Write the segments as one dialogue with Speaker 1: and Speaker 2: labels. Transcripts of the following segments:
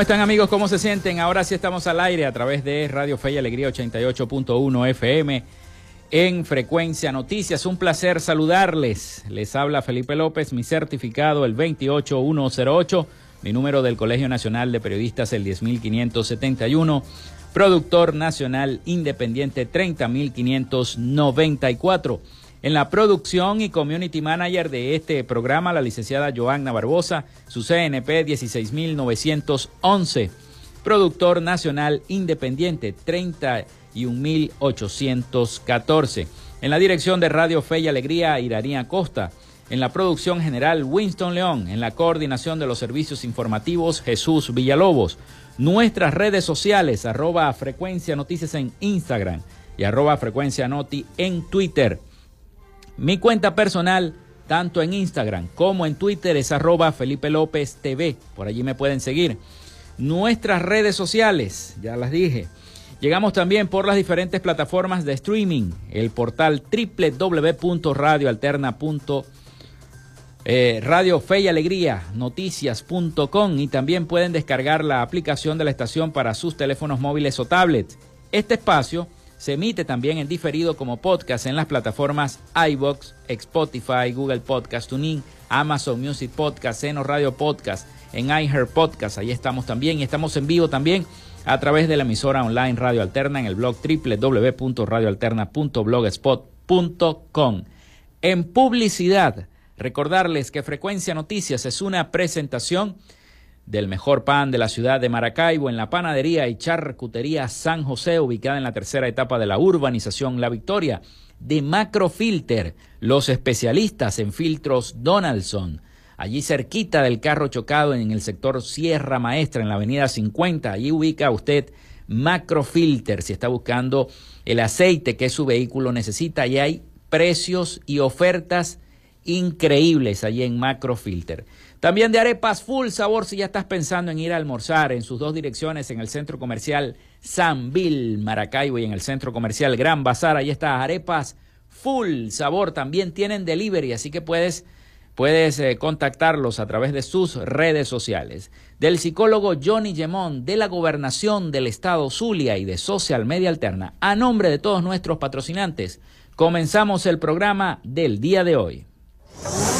Speaker 1: ¿Cómo están amigos? ¿Cómo se sienten? Ahora sí estamos al aire a través de Radio Fe y Alegría 88.1 FM en Frecuencia Noticias. Un placer saludarles. Les habla Felipe López, mi certificado el 28108, mi número del Colegio Nacional de Periodistas el 10571, productor nacional independiente 30594. En la producción y community manager de este programa, la licenciada Joanna Barbosa, su CNP 16911. Productor nacional independiente 31814. En la dirección de Radio Fe y Alegría, Iraría Costa. En la producción general, Winston León. En la coordinación de los servicios informativos, Jesús Villalobos. Nuestras redes sociales, arroba frecuencia noticias en Instagram y arroba frecuencia noti en Twitter. Mi cuenta personal, tanto en Instagram como en Twitter, es arroba Felipe López TV. Por allí me pueden seguir. Nuestras redes sociales, ya las dije. Llegamos también por las diferentes plataformas de streaming, el portal www.radioalterna.com eh, Radio Fe y Alegría, noticias.com y también pueden descargar la aplicación de la estación para sus teléfonos móviles o tablets. Este espacio se emite también en diferido como podcast en las plataformas iBox, Spotify, Google Podcast, TuneIn, Amazon Music Podcast, Seno Radio Podcast, en iHeart Podcast. Ahí estamos también y estamos en vivo también a través de la emisora online Radio Alterna en el blog www.radioalterna.blogspot.com. En publicidad, recordarles que Frecuencia Noticias es una presentación del mejor pan de la ciudad de Maracaibo en la panadería y charcutería San José, ubicada en la tercera etapa de la urbanización La Victoria, de Macrofilter, los especialistas en filtros Donaldson, allí cerquita del carro chocado en el sector Sierra Maestra, en la avenida 50, allí ubica usted Macrofilter, si está buscando el aceite que su vehículo necesita, y hay precios y ofertas increíbles allí en Macrofilter. También de arepas full sabor si ya estás pensando en ir a almorzar en sus dos direcciones en el centro comercial San Bill Maracaibo y en el centro comercial Gran Bazar. Ahí está arepas full sabor. También tienen delivery, así que puedes puedes eh, contactarlos a través de sus redes sociales. Del psicólogo Johnny Gemón de la Gobernación del Estado Zulia y de Social Media Alterna. A nombre de todos nuestros patrocinantes, comenzamos el programa del día de hoy. you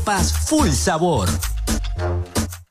Speaker 1: full sabor.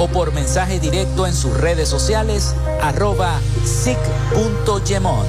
Speaker 1: o por mensaje directo en sus redes sociales arroba sic.gemont.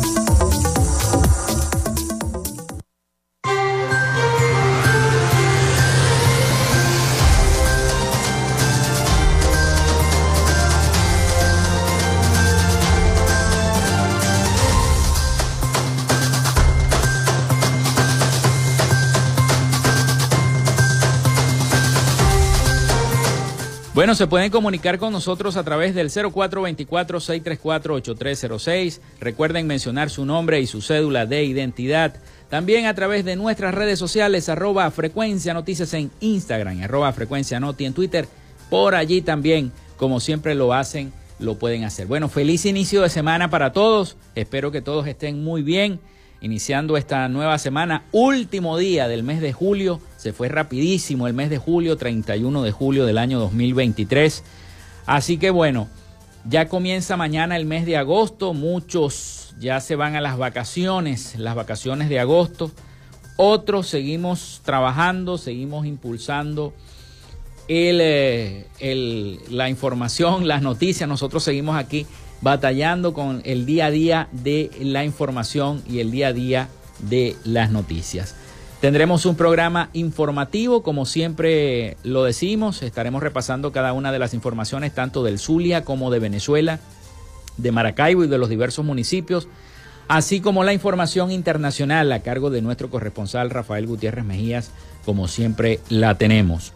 Speaker 2: Bueno, se pueden comunicar con nosotros a través del 0424-634-8306. Recuerden mencionar su nombre y su cédula de identidad. También a través de nuestras redes sociales, arroba frecuencia noticias en Instagram, arroba frecuencia noti en Twitter. Por allí también, como siempre lo hacen, lo pueden hacer. Bueno, feliz inicio de semana para todos. Espero que todos estén muy bien iniciando esta nueva semana, último día del mes de julio. Se fue rapidísimo el mes de julio, 31 de julio del año 2023. Así que bueno, ya comienza mañana el mes de agosto. Muchos ya se van a las vacaciones, las vacaciones de agosto. Otros seguimos trabajando, seguimos impulsando el, el, la información, las noticias. Nosotros seguimos aquí batallando con el día a día de la información y el día a día
Speaker 1: de las noticias. Tendremos un programa informativo, como siempre lo decimos, estaremos repasando cada una de las informaciones tanto del Zulia como de Venezuela, de Maracaibo y de los diversos municipios, así como la información internacional a cargo de nuestro corresponsal Rafael Gutiérrez Mejías, como siempre la tenemos.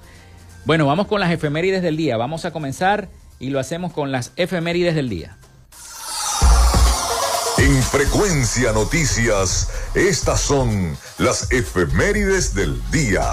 Speaker 1: Bueno, vamos con las efemérides del día. Vamos a comenzar y lo hacemos con las efemérides del día.
Speaker 3: En Frecuencia Noticias, estas son las efemérides del día.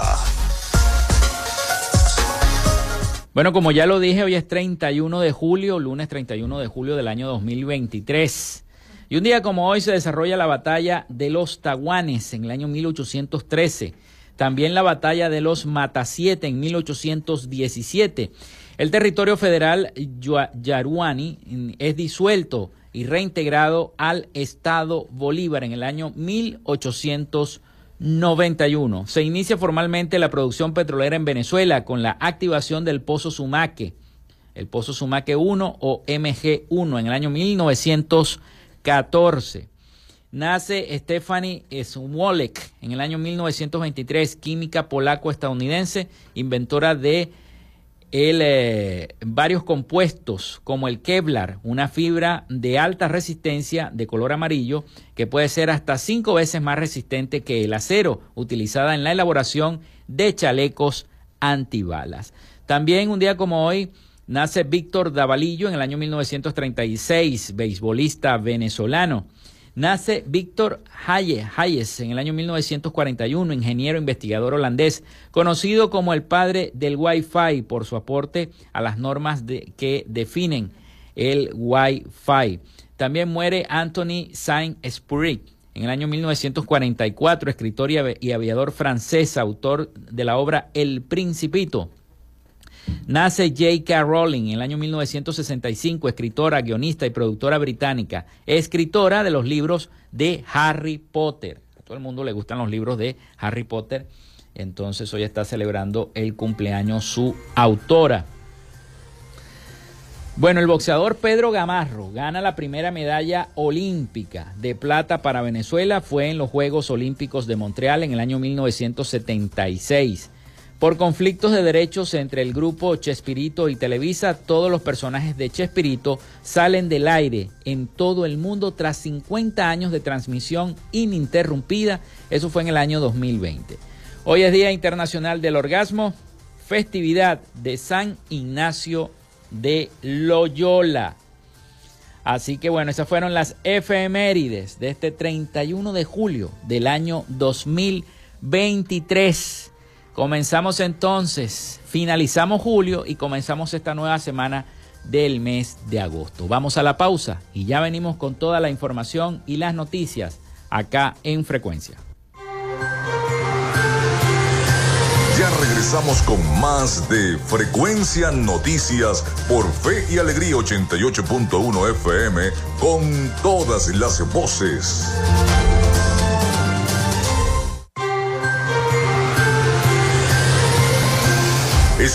Speaker 1: Bueno, como ya lo dije, hoy es 31 de julio, lunes 31 de julio del año 2023. Y un día como hoy se desarrolla la batalla de los Taguanes en el año 1813. También la batalla de los Matasiete en 1817. El territorio federal Yaruani es disuelto y reintegrado al Estado Bolívar en el año 1891. Se inicia formalmente la producción petrolera en Venezuela con la activación del Pozo Sumaque, el Pozo Sumaque 1 o MG1 en el año 1914. Nace Stephanie Smolek en el año 1923, química polaco-estadounidense, inventora de el, eh, varios compuestos como el Kevlar, una fibra de alta resistencia de color amarillo que puede ser hasta cinco veces más resistente que el acero utilizada en la elaboración de chalecos antibalas. También un día como hoy nace Víctor Davalillo en el año 1936, beisbolista venezolano. Nace Víctor Hayes en el año 1941, ingeniero investigador holandés, conocido como el padre del Wi-Fi por su aporte a las normas que definen el Wi-Fi. También muere Anthony Saint-Exupéry en el año 1944, escritor y aviador francés, autor de la obra El Principito. Nace J.K. Rowling en el año 1965, escritora, guionista y productora británica, escritora de los libros de Harry Potter. A todo el mundo le gustan los libros de Harry Potter, entonces hoy está celebrando el cumpleaños su autora. Bueno, el boxeador Pedro Gamarro gana la primera medalla olímpica de plata para Venezuela. Fue en los Juegos Olímpicos de Montreal en el año 1976. Por conflictos de derechos entre el grupo Chespirito y Televisa, todos los personajes de Chespirito salen del aire en todo el mundo tras 50 años de transmisión ininterrumpida. Eso fue en el año 2020. Hoy es Día Internacional del Orgasmo, festividad de San Ignacio de Loyola. Así que bueno, esas fueron las efemérides de este 31 de julio del año 2023. Comenzamos entonces, finalizamos julio y comenzamos esta nueva semana del mes de agosto. Vamos a la pausa y ya venimos con toda la información y las noticias acá en frecuencia.
Speaker 3: Ya regresamos con más de Frecuencia Noticias por Fe y Alegría 88.1 FM con todas las voces.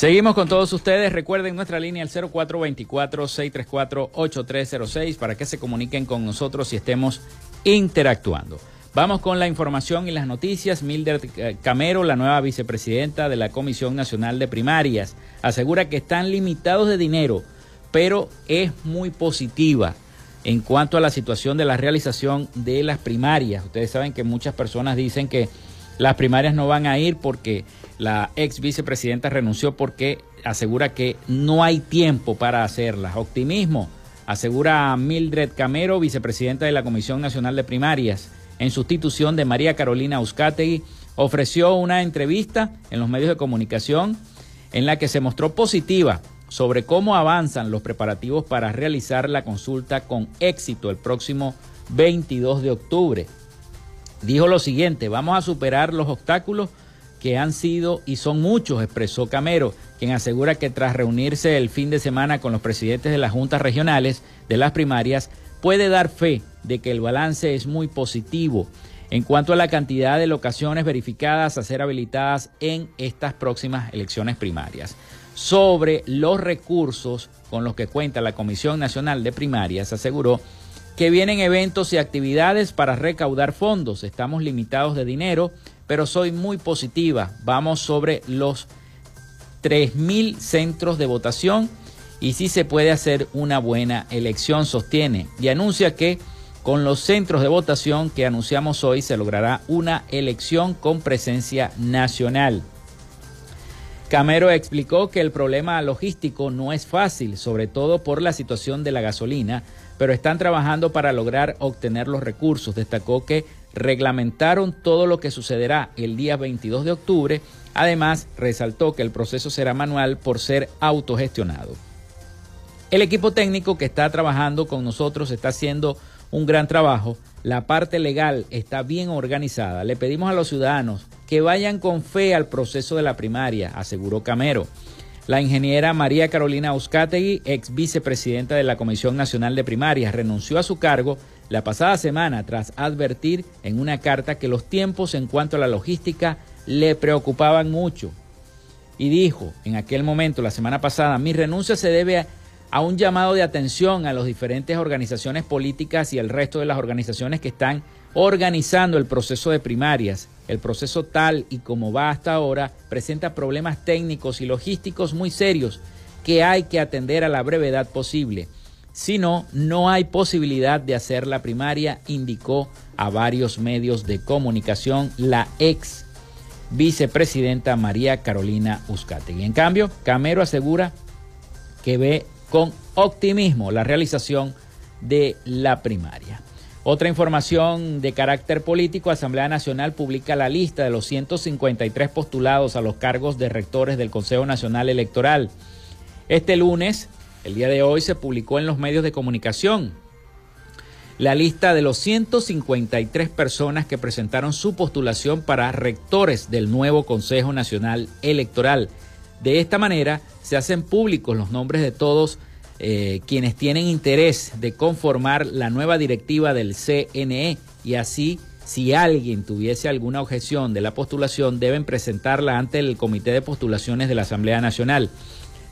Speaker 1: Seguimos con todos ustedes. Recuerden nuestra línea al 0424-634-8306 para que se comuniquen con nosotros y estemos interactuando. Vamos con la información y las noticias. Mildred Camero, la nueva vicepresidenta de la Comisión Nacional de Primarias, asegura que están limitados de dinero, pero es muy positiva en cuanto a la situación de la realización de las primarias. Ustedes saben que muchas personas dicen que las primarias no van a ir porque la ex vicepresidenta renunció porque asegura que no hay tiempo para hacerlas. Optimismo, asegura Mildred Camero, vicepresidenta de la Comisión Nacional de Primarias en sustitución de María Carolina Uzcategui, ofreció una entrevista en los medios de comunicación en la que se mostró positiva sobre cómo avanzan los preparativos para realizar la consulta con éxito el próximo 22 de octubre. Dijo lo siguiente, vamos a superar los obstáculos que han sido y son muchos, expresó Camero, quien asegura que tras reunirse el fin de semana con los presidentes de las juntas regionales de las primarias, puede dar fe de que el balance es muy positivo en cuanto a la cantidad de locaciones verificadas a ser habilitadas en estas próximas elecciones primarias. Sobre los recursos con los que cuenta la Comisión Nacional de Primarias, aseguró que vienen eventos y actividades para recaudar fondos. Estamos limitados de dinero, pero soy muy positiva. Vamos sobre los 3.000 centros de votación y sí se puede hacer una buena elección, sostiene, y anuncia que con los centros de votación que anunciamos hoy se logrará una elección con presencia nacional. Camero explicó que el problema logístico no es fácil, sobre todo por la situación de la gasolina, pero están trabajando para lograr obtener los recursos. Destacó que reglamentaron todo lo que sucederá el día 22 de octubre. Además, resaltó que el proceso será manual por ser autogestionado. El equipo técnico que está trabajando con nosotros está haciendo un gran trabajo. La parte legal está bien organizada. Le pedimos a los ciudadanos que vayan con fe al proceso de la primaria, aseguró Camero. La ingeniera María Carolina Uzcategui, ex vicepresidenta de la Comisión Nacional de Primarias, renunció a su cargo la pasada semana tras advertir en una carta que los tiempos en cuanto a la logística le preocupaban mucho. Y dijo en aquel momento, la semana pasada, mi renuncia se debe a un llamado de atención a las diferentes organizaciones políticas y el resto de las organizaciones que están organizando el proceso de primarias. El proceso tal y como va hasta ahora presenta problemas técnicos y logísticos muy serios que hay que atender a la brevedad posible. Si no, no hay posibilidad de hacer la primaria, indicó a varios medios de comunicación la ex vicepresidenta María Carolina Uzcategui. En cambio, Camero asegura que ve con optimismo la realización de la primaria. Otra información de carácter político, Asamblea Nacional publica la lista de los 153 postulados a los cargos de rectores del Consejo Nacional Electoral. Este lunes, el día de hoy, se publicó en los medios de comunicación la lista de los 153 personas que presentaron su postulación para rectores del nuevo Consejo Nacional Electoral. De esta manera se hacen públicos los nombres de todos eh, quienes tienen interés de conformar la nueva directiva del CNE y así si alguien tuviese alguna objeción de la postulación deben presentarla ante el Comité de Postulaciones de la Asamblea Nacional.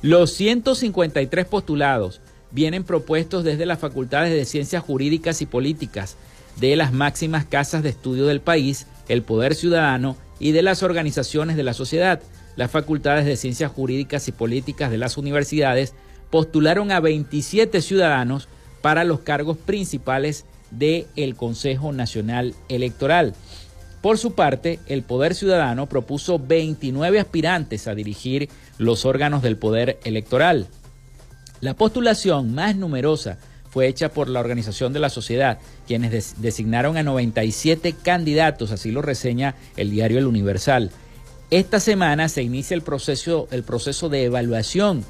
Speaker 1: Los 153 postulados vienen propuestos desde las facultades de Ciencias Jurídicas y Políticas, de las máximas casas de estudio del país, el Poder Ciudadano y de las organizaciones de la sociedad las facultades de Ciencias Jurídicas y Políticas de las universidades postularon a 27 ciudadanos para los cargos principales del Consejo Nacional Electoral. Por su parte, el Poder Ciudadano propuso 29 aspirantes a dirigir los órganos del Poder Electoral. La postulación más numerosa fue hecha por la Organización de la Sociedad, quienes designaron a 97 candidatos, así lo reseña el diario El Universal. Esta semana se inicia el proceso, el proceso de evaluación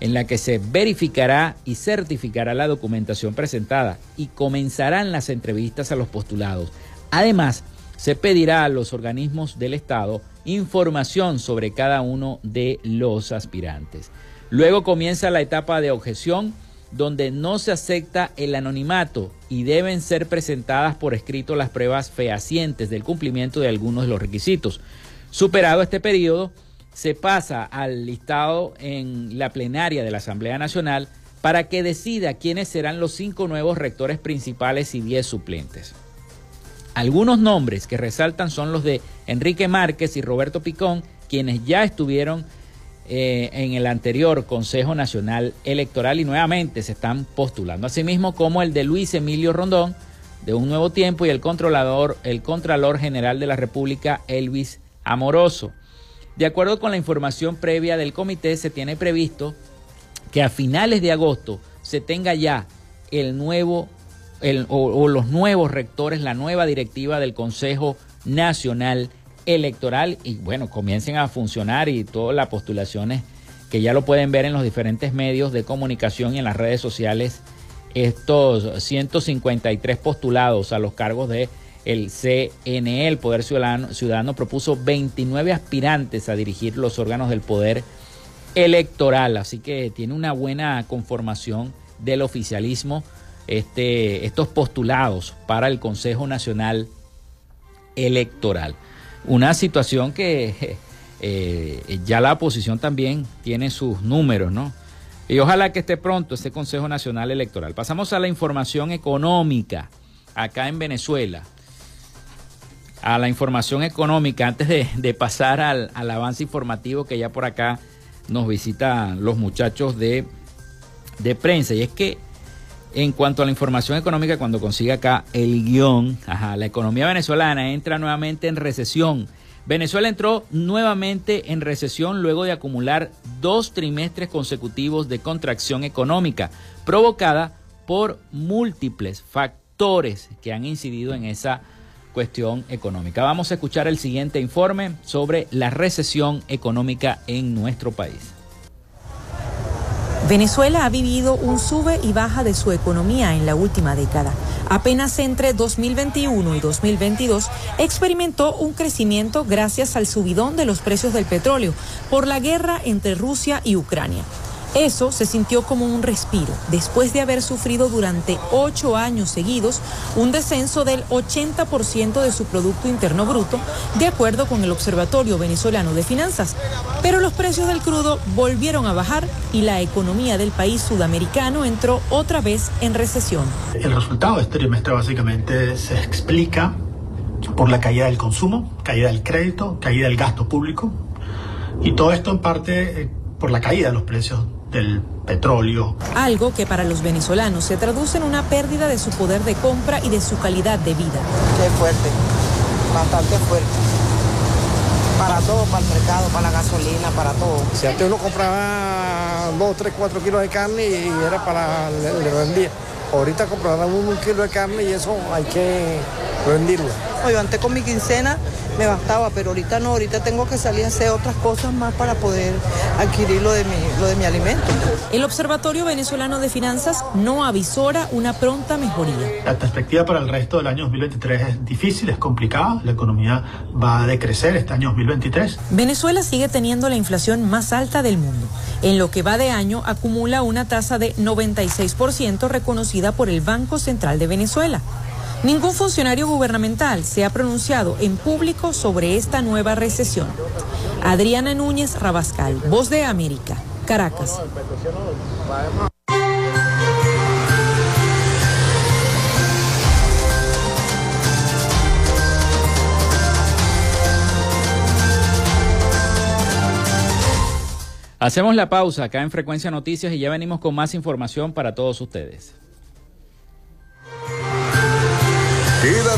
Speaker 1: en la que se verificará y certificará la documentación presentada y comenzarán las entrevistas a los postulados. Además, se pedirá a los organismos del Estado información sobre cada uno de los aspirantes. Luego comienza la etapa de objeción donde no se acepta el anonimato y deben ser presentadas por escrito las pruebas fehacientes del cumplimiento de algunos de los requisitos. Superado este periodo, se pasa al listado en la plenaria de la Asamblea Nacional para que decida quiénes serán los cinco nuevos rectores principales y diez suplentes. Algunos nombres que resaltan son los de Enrique Márquez y Roberto Picón, quienes ya estuvieron eh, en el anterior Consejo Nacional Electoral y nuevamente se están postulando. Asimismo como el de Luis Emilio Rondón, de Un Nuevo Tiempo, y el controlador, el Contralor General de la República, Elvis Amoroso. De acuerdo con la información previa del comité, se tiene previsto que a finales de agosto se tenga ya el nuevo o, los nuevos rectores, la nueva directiva del Consejo Nacional Electoral. Y bueno, comiencen a funcionar y todas las postulaciones que ya lo pueden ver en los diferentes medios de comunicación y en las redes sociales, estos 153 postulados a los cargos de el CNE, el Poder Ciudadano, Ciudadano propuso 29 aspirantes a dirigir los órganos del poder electoral, así que tiene una buena conformación del oficialismo este, estos postulados para el Consejo Nacional Electoral. Una situación que eh, ya la oposición también tiene sus números, ¿no? Y ojalá que esté pronto este Consejo Nacional Electoral. Pasamos a la información económica acá en Venezuela. A la información económica, antes de, pasar al, avance informativo que ya por acá nos visitan los muchachos de, de prensa. Y es que en cuanto a la información económica, cuando consiga acá el guion, la economía venezolana entra nuevamente en recesión. Venezuela entró nuevamente en recesión luego de acumular dos trimestres consecutivos de contracción económica, provocada por múltiples factores que han incidido en esa cuestión económica. Vamos a escuchar el siguiente informe sobre la recesión económica en nuestro país.
Speaker 4: Venezuela ha vivido un sube y baja de su economía en la última década. Apenas entre 2021 y 2022 experimentó un crecimiento gracias al subidón de los precios del petróleo por la guerra entre Rusia y Ucrania. Eso se sintió como un respiro después de haber sufrido durante ocho años seguidos un descenso del 80% de su Producto Interno Bruto, de acuerdo con el Observatorio Venezolano de Finanzas. Pero los precios del crudo volvieron a bajar y la economía del país sudamericano entró otra vez en recesión.
Speaker 5: El resultado de este trimestre básicamente se explica por la caída del consumo, caída del crédito, caída del gasto público y todo esto en parte eh, por la caída de los precios del petróleo.
Speaker 4: Algo que para los venezolanos se traduce en una pérdida de su poder de compra y de su calidad de vida.
Speaker 6: Qué fuerte, bastante fuerte. Para todo, para el mercado, para la gasolina, para todo.
Speaker 7: Si antes uno compraba 2, 3, 4 kilos de carne y era para le, vendía. Ahorita comprarán un kilo de carne y eso hay que venderlo.
Speaker 6: Yo antes con mi quincena me bastaba, pero ahorita no, ahorita tengo que salir a hacer otras cosas más para poder adquirir lo de mi, lo de mi alimento.
Speaker 4: El Observatorio Venezolano de Finanzas no avisora una pronta mejoría.
Speaker 5: La perspectiva para el resto del año 2023 es difícil, es complicada, la economía va a decrecer este año 2023.
Speaker 4: Venezuela sigue teniendo la inflación más alta del mundo. En lo que va de año acumula una tasa de 96% reconocida por el Banco Central de Venezuela. Ningún funcionario gubernamental se ha pronunciado en público sobre esta nueva recesión. Adriana Núñez Rabascal, Voz de América, Caracas.
Speaker 1: Hacemos la pausa acá en Frecuencia Noticias y ya venimos con más información para todos ustedes.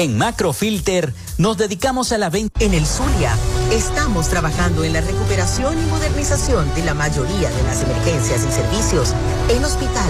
Speaker 1: En Macrofilter nos dedicamos a la venta.
Speaker 8: En el Zulia estamos trabajando en la recuperación y modernización de la mayoría de las emergencias y servicios en hospitales,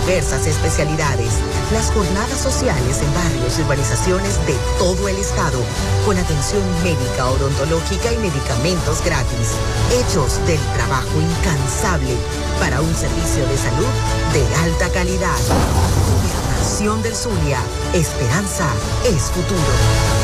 Speaker 8: diversas especialidades, las jornadas sociales en barrios y urbanizaciones de todo el estado, con atención médica, odontológica y medicamentos gratis, hechos del trabajo incansable para un servicio de salud de alta calidad. Gobernación del Zulia, esperanza es futuro.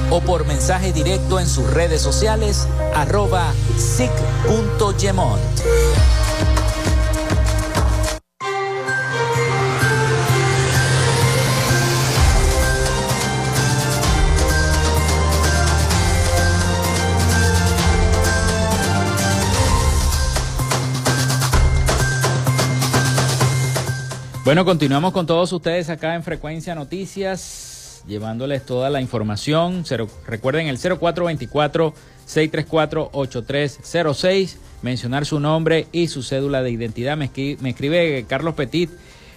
Speaker 1: o por mensaje directo en sus redes sociales arroba sic.gemont.
Speaker 9: Bueno, continuamos con todos ustedes acá en Frecuencia Noticias, llevándoles toda la información. recuerden el 0424-634-8306, mencionar su nombre y su cédula de identidad. Me, escribe Carlos Petit.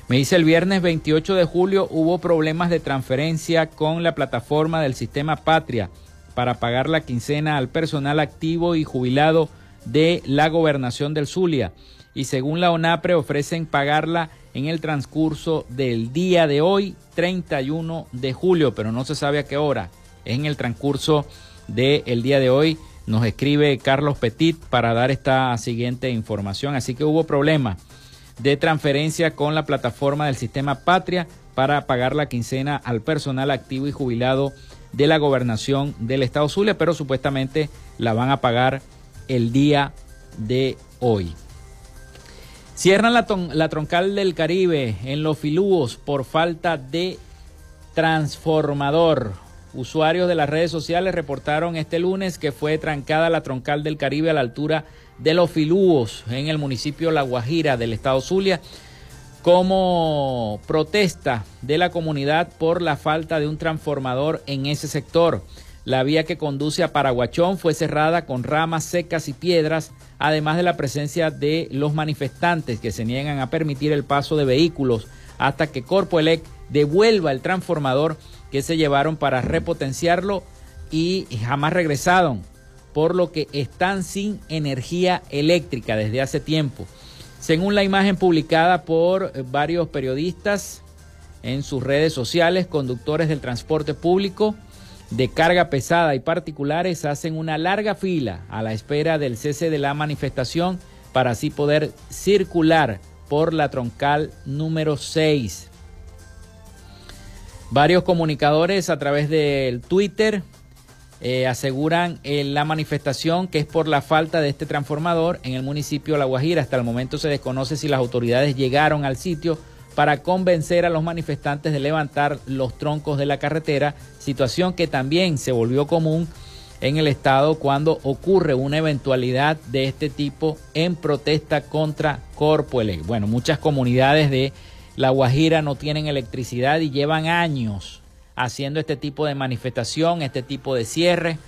Speaker 9: Me dice el viernes 28 de julio hubo problemas de transferencia con la plataforma del sistema Patria para pagar la quincena al personal activo y jubilado de la gobernación del Zulia. Y según la ONAPRE ofrecen pagarla en el transcurso del día de hoy, 31 de julio, pero no se sabe a qué hora. en el transcurso del día de hoy. Nos escribe Carlos Petit para dar esta siguiente información. Así que hubo problema de transferencia con la plataforma del sistema Patria para pagar la quincena al personal activo y jubilado de la gobernación del estado Zulia, pero supuestamente la van a pagar el día de hoy. Cierran la, troncal del Caribe en los filúos por falta de transformador.
Speaker 1: Usuarios de las redes sociales reportaron este lunes que fue trancada la troncal del Caribe a la altura de Los Filúos en el municipio La Guajira del estado Zulia como protesta de la comunidad por la falta de un transformador en ese sector. La vía que conduce a Paraguachón fue cerrada con ramas secas y piedras, además de la presencia de los manifestantes que se niegan a permitir el paso de vehículos hasta que Corpoelec devuelva el transformador que se llevaron para repotenciarlo y jamás regresaron, por lo que están sin energía eléctrica desde hace tiempo. Según la imagen publicada por varios periodistas en sus redes sociales, conductores del transporte público de carga pesada y particulares hacen una larga fila a la espera del cese de la manifestación para así poder circular por la troncal número 6. Varios comunicadores a través del Twitter eh, aseguran en la manifestación que es por la falta de este transformador en el municipio de La Guajira. Hasta el momento se desconoce si las autoridades llegaron al sitio para convencer a los manifestantes de levantar los troncos de la carretera, situación que también se volvió común en el estado cuando ocurre una eventualidad de este tipo en protesta contra Corpoelec. Bueno, muchas comunidades de La Guajira no tienen electricidad y llevan años haciendo este tipo de manifestación, este tipo de cierre.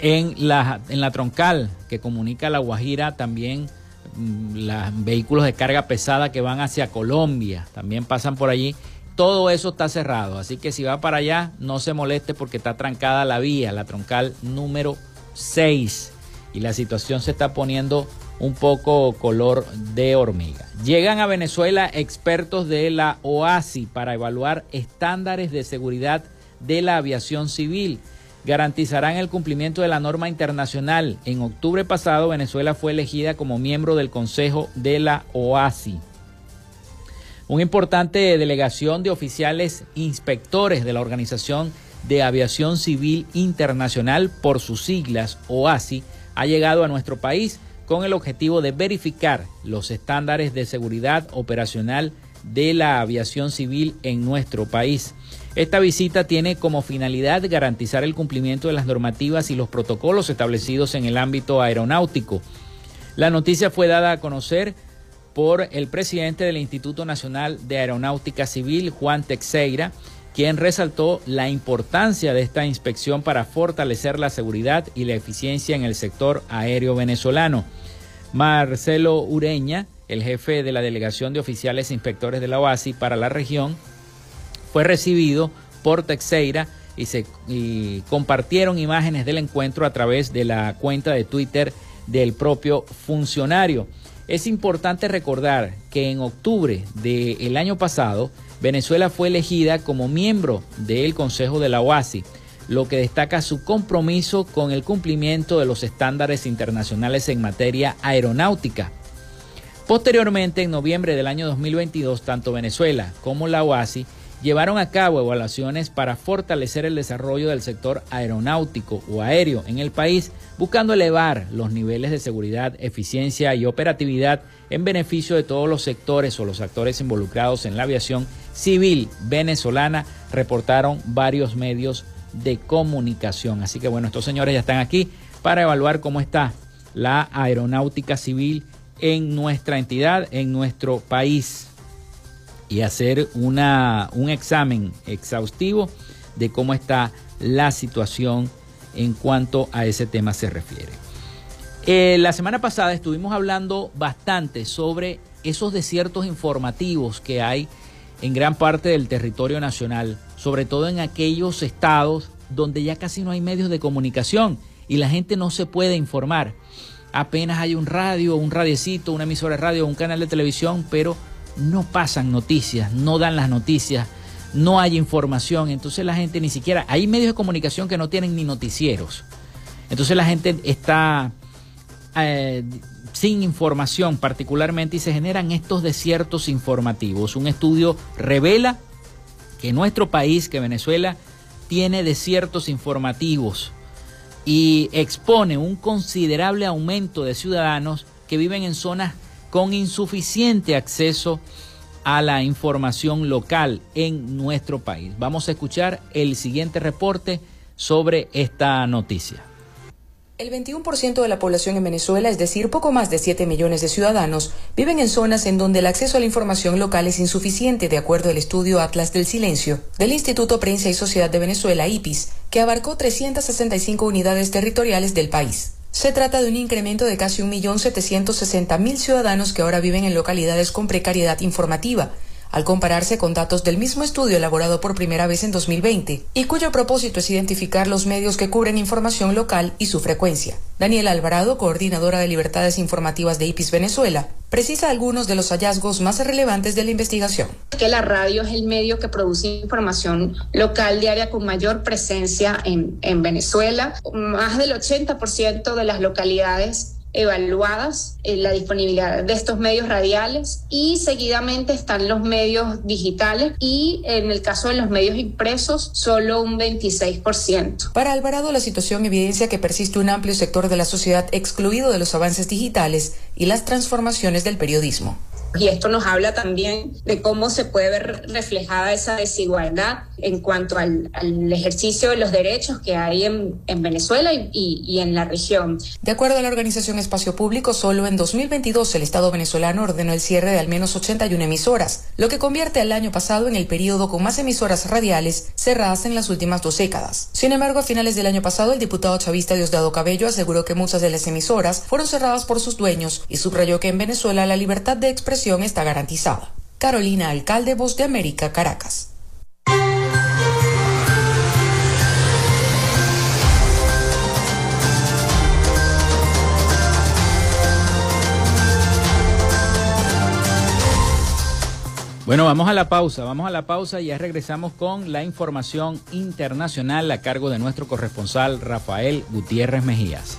Speaker 1: En la, en la troncal que comunica La Guajira también los vehículos de carga pesada que van hacia Colombia también pasan por allí. Todo eso está cerrado, así que si va para allá no se moleste porque está trancada la vía, la troncal número 6 y la situación se está poniendo un poco color de hormiga. Llegan a Venezuela expertos de la OASI para evaluar estándares de seguridad de la aviación civil. Garantizarán el cumplimiento de la norma internacional. En octubre pasado, Venezuela fue elegida como miembro del Consejo de la OASI. Una importante delegación de oficiales inspectores de la Organización de Aviación Civil Internacional, por sus siglas OASI, ha llegado a nuestro país con el objetivo de verificar los estándares de seguridad operacional de la aviación civil en nuestro país. Esta visita tiene como finalidad garantizar el cumplimiento de las normativas y los protocolos establecidos en el ámbito aeronáutico. La noticia fue dada a conocer por el presidente del Instituto Nacional de Aeronáutica Civil, Juan Texeira, quien resaltó la importancia de esta inspección para fortalecer la seguridad y la eficiencia en el sector aéreo venezolano. Marcelo Ureña, el jefe de la delegación de oficiales e inspectores de la OASI para la región, fue recibido por Texeira y se compartieron imágenes del encuentro a través de la cuenta de Twitter del propio funcionario. Es importante recordar que en octubre del año pasado, Venezuela fue elegida como miembro del Consejo de la OASI, lo que destaca su compromiso con el cumplimiento de los estándares internacionales en materia aeronáutica. Posteriormente, en noviembre del año 2022, tanto Venezuela como la OASI llevaron a cabo evaluaciones para fortalecer el desarrollo del sector aeronáutico o aéreo en el país, buscando elevar los niveles de seguridad, eficiencia y operatividad en beneficio de todos los sectores o los actores involucrados en la aviación civil venezolana, reportaron varios medios de comunicación. Así que bueno, estos señores ya están aquí para evaluar cómo está la aeronáutica civil en nuestra entidad, en nuestro país y hacer una, un examen exhaustivo de cómo está la situación en cuanto a ese tema se refiere. Eh, la semana pasada estuvimos hablando bastante sobre esos desiertos informativos que hay en gran parte del territorio nacional, sobre todo en aquellos estados donde ya casi no hay medios de comunicación y la gente no se puede informar. Apenas hay un radio, un radiecito, una emisora de radio, un canal de televisión, pero no pasan noticias, no dan las noticias, no hay información, entonces la gente ni siquiera, hay medios de comunicación que no tienen ni noticieros. Entonces la gente está eh, sin información particularmente y se generan estos desiertos informativos. Un estudio revela que nuestro país, que Venezuela, tiene desiertos informativos y expone un considerable aumento de ciudadanos que viven en zonas con insuficiente acceso a la información local en nuestro país. Vamos a escuchar el siguiente reporte sobre esta noticia.
Speaker 10: El 21% de la población en Venezuela, es decir, poco más de 7 millones de ciudadanos, viven en zonas en donde el acceso a la información local es insuficiente, de acuerdo al estudio Atlas del Silencio del Instituto Prensa y Sociedad de Venezuela, IPIS, que abarcó 365 unidades territoriales del país. Se trata de un incremento de casi 1.760.000 ciudadanos que ahora viven en localidades con precariedad informativa, al compararse con datos del mismo estudio elaborado por primera vez en 2020 y cuyo propósito es identificar los medios que cubren información local y su frecuencia. Daniela Alvarado, coordinadora de libertades informativas de IPIS Venezuela, precisa algunos de los hallazgos más relevantes de la investigación.
Speaker 11: Que la radio es el medio que produce información local diaria con mayor presencia en, en Venezuela. Más del 80% de las localidades evaluadas en la disponibilidad de estos medios radiales y seguidamente están los medios digitales y en el caso de los medios impresos solo un 26%.
Speaker 10: Para Alvarado la situación evidencia que persiste un amplio sector de la sociedad excluido de los avances digitales y las transformaciones del periodismo.
Speaker 11: Y esto nos habla también de cómo se puede ver reflejada esa desigualdad en cuanto al, ejercicio de los derechos que hay en, Venezuela y, y, en la región.
Speaker 10: De acuerdo a la organización Espacio Público, solo en 2022 el Estado venezolano ordenó el cierre de al menos 81 emisoras, lo que convierte al año pasado en el periodo con más emisoras radiales cerradas en las últimas dos décadas. Sin embargo, a finales del año pasado, el diputado chavista Diosdado Cabello aseguró que muchas de las emisoras fueron cerradas por sus dueños y subrayó que en Venezuela la libertad de expresión está garantizada. Carolina Alcalde, Voz de América, Caracas.
Speaker 1: Bueno, vamos a la pausa, vamos a la pausa y ya regresamos con la información internacional a cargo de nuestro corresponsal Rafael Gutiérrez Mejías.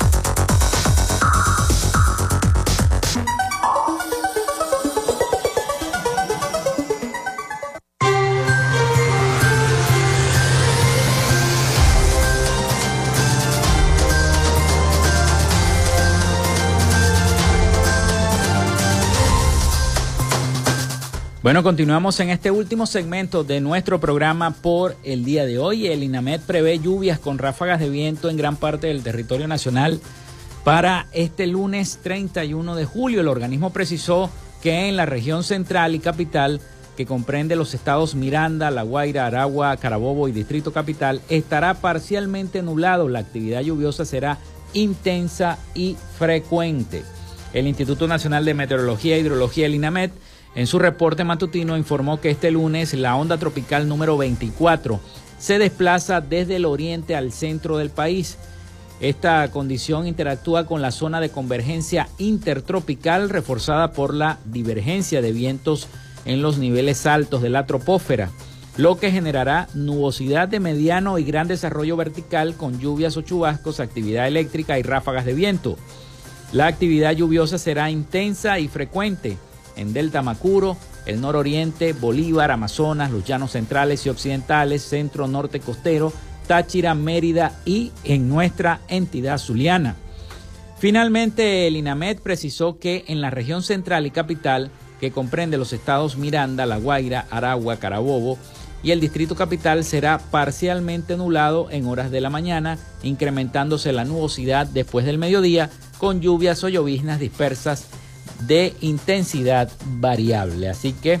Speaker 1: Bueno, continuamos en este último segmento de nuestro programa por el día de hoy. El INAMED prevé lluvias con ráfagas de viento en gran parte del territorio nacional para este lunes 31 de julio. El organismo precisó que en la región central y capital, que comprende los estados Miranda, La Guaira, Aragua, Carabobo y Distrito Capital, estará parcialmente nublado. La actividad lluviosa será intensa y frecuente. El Instituto Nacional de Meteorología e Hidrología, el INAMED, en su reporte matutino informó que este lunes la onda tropical número 24 se desplaza desde el oriente al centro del país. Esta condición interactúa con la zona de convergencia intertropical reforzada por la divergencia de vientos en los niveles altos de la tropósfera, lo que generará nubosidad de mediano y gran desarrollo vertical con lluvias o chubascos, actividad eléctrica y ráfagas de viento. La actividad lluviosa será intensa y frecuente en Delta Macuro, el nororiente, Bolívar, Amazonas, los llanos centrales y occidentales, centro norte costero, Táchira, Mérida y en nuestra entidad zuliana. Finalmente, el INAMED precisó que en la región central y capital, que comprende los estados Miranda, La Guaira, Aragua, Carabobo y el distrito capital, será parcialmente anulado en horas de la mañana, incrementándose la nubosidad después del mediodía con lluvias o lloviznas dispersas de intensidad variable. Así que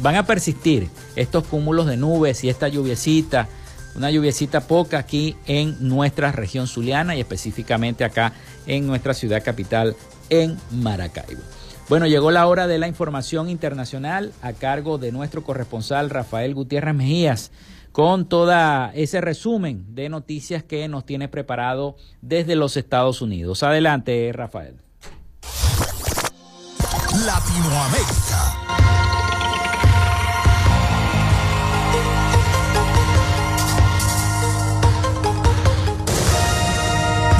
Speaker 1: van a persistir estos cúmulos de nubes y esta lluviecita, una lluviecita poca aquí en nuestra región zuliana y específicamente acá en nuestra ciudad capital en Maracaibo. Bueno, llegó la hora de la información internacional a cargo de nuestro corresponsal Rafael Gutiérrez Mejías con todo ese resumen de noticias que nos tiene preparado desde los Estados Unidos. Adelante, Rafael.
Speaker 12: Latinoamérica.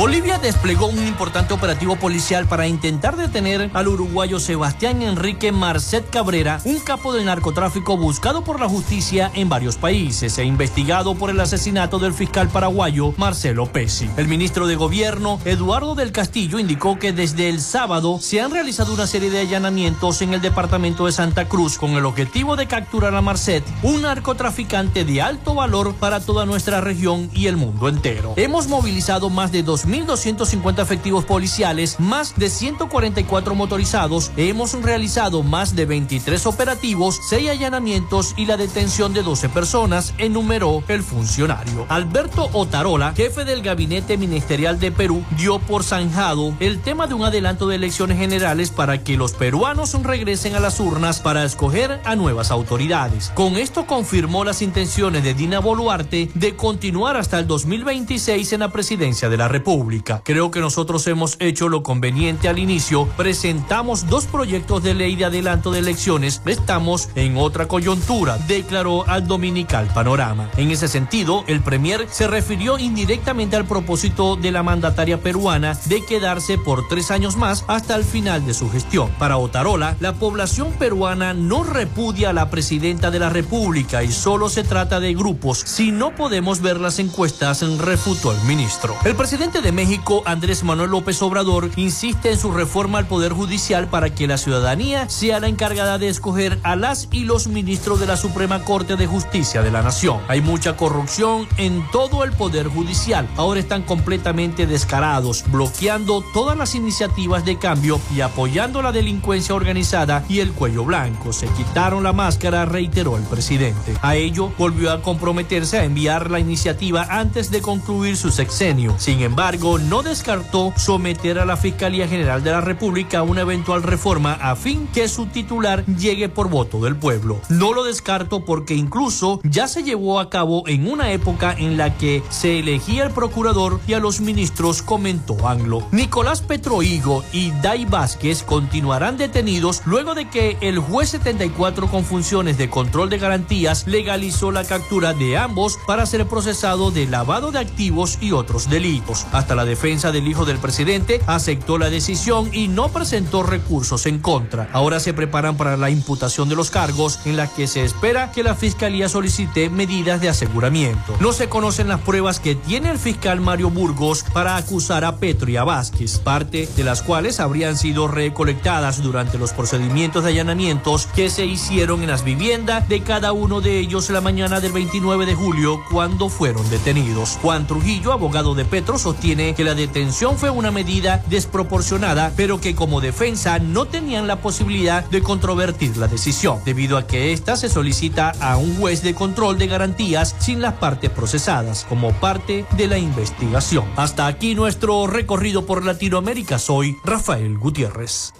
Speaker 12: Bolivia desplegó un importante operativo policial para intentar detener al uruguayo Sebastián Enrique Marcet Cabrera, un capo del narcotráfico buscado por la justicia en varios países e investigado por el asesinato del fiscal paraguayo Marcelo Pesi. El ministro de Gobierno, Eduardo del Castillo, indicó que desde el sábado se han realizado una serie de allanamientos en el departamento de Santa Cruz con el objetivo de capturar a Marcet, un narcotraficante de alto valor para toda nuestra región y el mundo entero. Hemos movilizado más de 2.000 1.250 efectivos policiales, más de 144 motorizados. Hemos realizado más de 23 operativos, 6 allanamientos y la detención de 12 personas, enumeró el funcionario. Alberto Otarola, jefe del gabinete ministerial de Perú, dio por zanjado el tema de un adelanto de elecciones generales para que los peruanos regresen a las urnas para escoger a nuevas autoridades. Con esto confirmó las intenciones de Dina Boluarte de continuar hasta el 2026 en la presidencia de la República. Creo que nosotros hemos hecho lo conveniente al inicio, presentamos dos proyectos de ley de adelanto de elecciones, estamos en otra coyuntura, declaró al Dominical Panorama. En ese sentido, el Premier se refirió indirectamente al propósito de la mandataria peruana de quedarse por tres años más hasta el final de su gestión. Para Otarola, la población peruana no repudia a la presidenta de la República y solo se trata de grupos. Si no podemos ver las encuestas, refutó el ministro. El presidente de México, Andrés Manuel López Obrador, insiste en su reforma al Poder Judicial para que la ciudadanía sea la encargada de escoger a las y los ministros de la Suprema Corte de Justicia de la Nación. Hay mucha corrupción en todo el Poder Judicial. Ahora están completamente descarados, bloqueando todas las iniciativas de cambio y apoyando la delincuencia organizada y el cuello blanco. Se quitaron la máscara, reiteró el presidente. A ello volvió a comprometerse a enviar la iniciativa antes de concluir su sexenio. Sin embargo, no descartó someter a la Fiscalía General de la República una eventual reforma a fin que su titular llegue por voto del pueblo. No lo descarto porque incluso ya se llevó a cabo en una época en la que se elegía el procurador y a los ministros, comentó Anglo. Nicolás Petroigo y Dai Vázquez continuarán detenidos luego de que el juez 74 con funciones de control de garantías legalizó la captura de ambos para ser procesado de lavado de activos y otros delitos. La defensa del hijo del presidente aceptó la decisión y no presentó recursos en contra. Ahora se preparan para la imputación de los cargos en las que se espera que la fiscalía solicite medidas de aseguramiento. No se conocen las pruebas que tiene el fiscal Mario Burgos para acusar a Petro y a Vázquez, parte de las cuales habrían sido recolectadas durante los procedimientos de allanamientos que se hicieron en las viviendas de cada uno de ellos la mañana del 29 de julio cuando fueron detenidos. Juan Trujillo, abogado de Petro, sostiene que la detención fue una medida desproporcionada, pero que como defensa no tenían la posibilidad de controvertir la decisión, debido a que ésta se solicita a un juez de control de garantías sin las partes procesadas, como parte de la investigación. Hasta aquí nuestro recorrido por Latinoamérica. Soy Rafael Gutiérrez.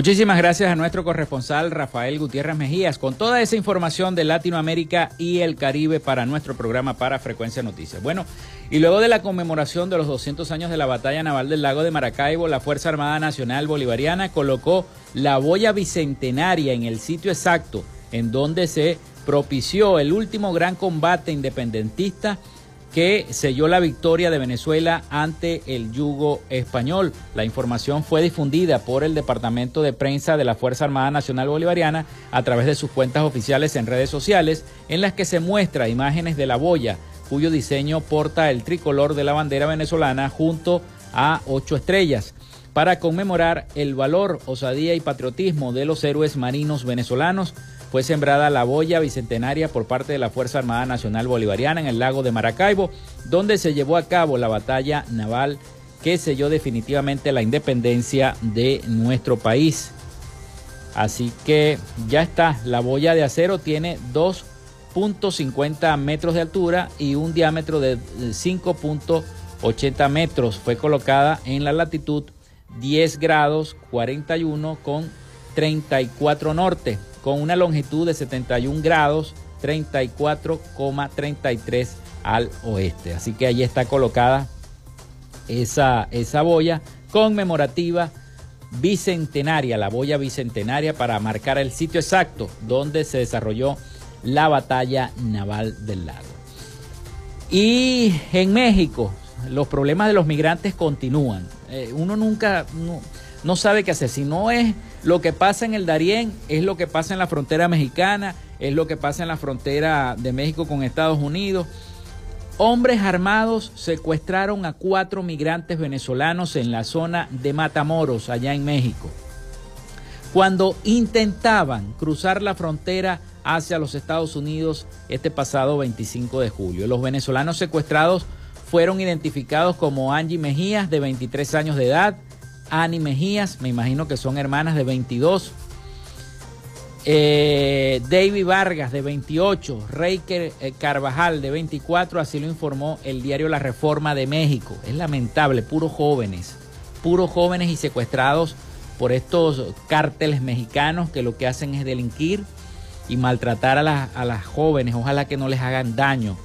Speaker 1: Muchísimas gracias a nuestro corresponsal Rafael Gutiérrez Mejías con toda esa información de Latinoamérica y el Caribe para nuestro programa para Frecuencia Noticias. Bueno, y luego de la conmemoración de los 200 años de la batalla naval del lago de Maracaibo, la Fuerza Armada Nacional Bolivariana colocó la boya bicentenaria en el sitio exacto en donde se propició el último gran combate independentista que selló la victoria de Venezuela ante el yugo español. La información fue difundida por el Departamento de Prensa de la Fuerza Armada Nacional Bolivariana a través de sus cuentas oficiales en redes sociales, en las que se muestra imágenes de la boya, cuyo diseño porta el tricolor de la bandera venezolana junto a ocho estrellas, para conmemorar el valor, osadía y patriotismo de los héroes marinos venezolanos fue sembrada la boya bicentenaria por parte de la Fuerza Armada Nacional Bolivariana en el lago de Maracaibo, donde se llevó a cabo la batalla naval que selló definitivamente la independencia de nuestro país. Así que ya está, la boya de acero tiene 2.50 metros de altura y un diámetro de 5.80 metros. Fue colocada en la latitud 10 grados 41 con 34 norte con una longitud de 71 grados 34,33 al oeste. Así que allí está colocada esa, esa boya conmemorativa bicentenaria, la boya bicentenaria para marcar el sitio exacto donde se desarrolló la batalla naval del lago. Y en México, los problemas de los migrantes continúan. Eh, uno nunca no, no sabe qué hacer. Si no es lo que pasa en el Darién es lo que pasa en la frontera mexicana, es lo que pasa en la frontera de México con Estados Unidos. Hombres armados secuestraron a cuatro migrantes venezolanos en la zona de Matamoros, allá en México, cuando intentaban cruzar la frontera hacia los Estados Unidos este pasado 25 de julio. Los venezolanos secuestrados fueron identificados como Angie Mejías, de 23 años de edad, Ani Mejías, me imagino que son hermanas de 22. Eh, David Vargas de 28, Rey eh, Carvajal de 24, así lo informó el diario La Reforma de México. Es lamentable, puros jóvenes, puros jóvenes y secuestrados por estos cárteles mexicanos que lo que hacen es delinquir y maltratar a, a las jóvenes, ojalá que no les hagan daño.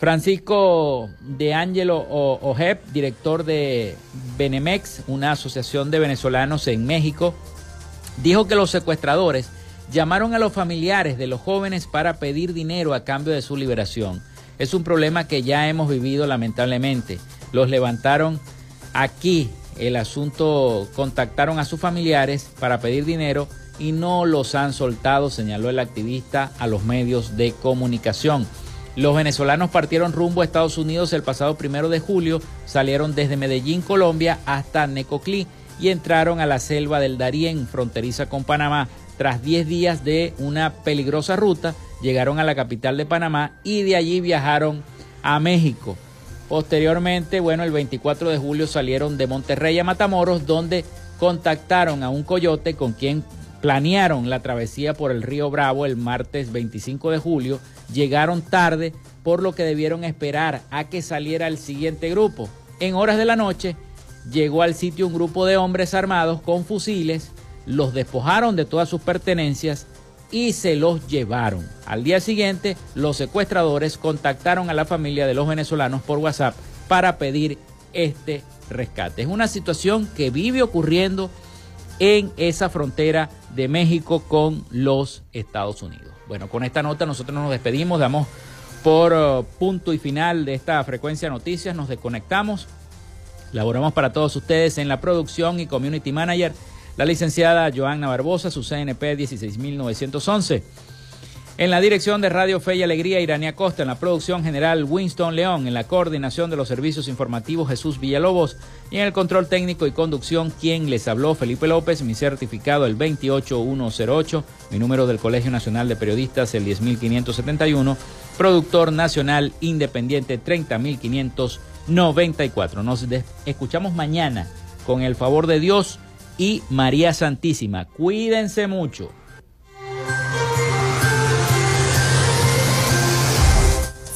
Speaker 1: Francisco de Angelo Ojeb, director de Benemex, una asociación de venezolanos en México, dijo que los secuestradores llamaron a los familiares de los jóvenes para pedir dinero a cambio de su liberación. Es un problema que ya hemos vivido lamentablemente. Los levantaron aquí. El asunto contactaron a sus familiares para pedir dinero y no los han soltado, señaló el activista a los medios de comunicación. Los venezolanos partieron rumbo a Estados Unidos el pasado primero de julio, salieron desde Medellín, Colombia, hasta Necoclí y entraron a la selva del Darién, fronteriza con Panamá. Tras 10 días de una peligrosa ruta, llegaron a la capital de Panamá y de allí viajaron a México. Posteriormente, bueno, el 24 de julio salieron de Monterrey a Matamoros, donde contactaron a un coyote con quien planearon la travesía por el río Bravo el martes 25 de julio, llegaron tarde, por lo que debieron esperar a que saliera el siguiente grupo. En horas de la noche llegó al sitio un grupo de hombres armados con fusiles, los despojaron de todas sus pertenencias y se los llevaron. Al día siguiente, los secuestradores contactaron a la familia de los venezolanos por WhatsApp para pedir este rescate. Es una situación que vive ocurriendo en esa frontera de México con los Estados Unidos. Bueno, con esta nota nosotros nos despedimos, damos por uh, punto y final de esta frecuencia de noticias, nos desconectamos. Laboramos para todos ustedes en la producción y community manager, la licenciada Joanna Barbosa, su CNP 16911. En la dirección de Radio Fe y Alegría, Irania Costa. En la producción general, Winston León. En la coordinación de los servicios informativos, Jesús Villalobos. Y en el control técnico y conducción, quien les habló, Felipe López. Mi certificado, el 28108. Mi número del Colegio Nacional de Periodistas, el 10571. Productor nacional independiente, 30594. Nos escuchamos mañana con el favor de Dios y María Santísima. Cuídense mucho.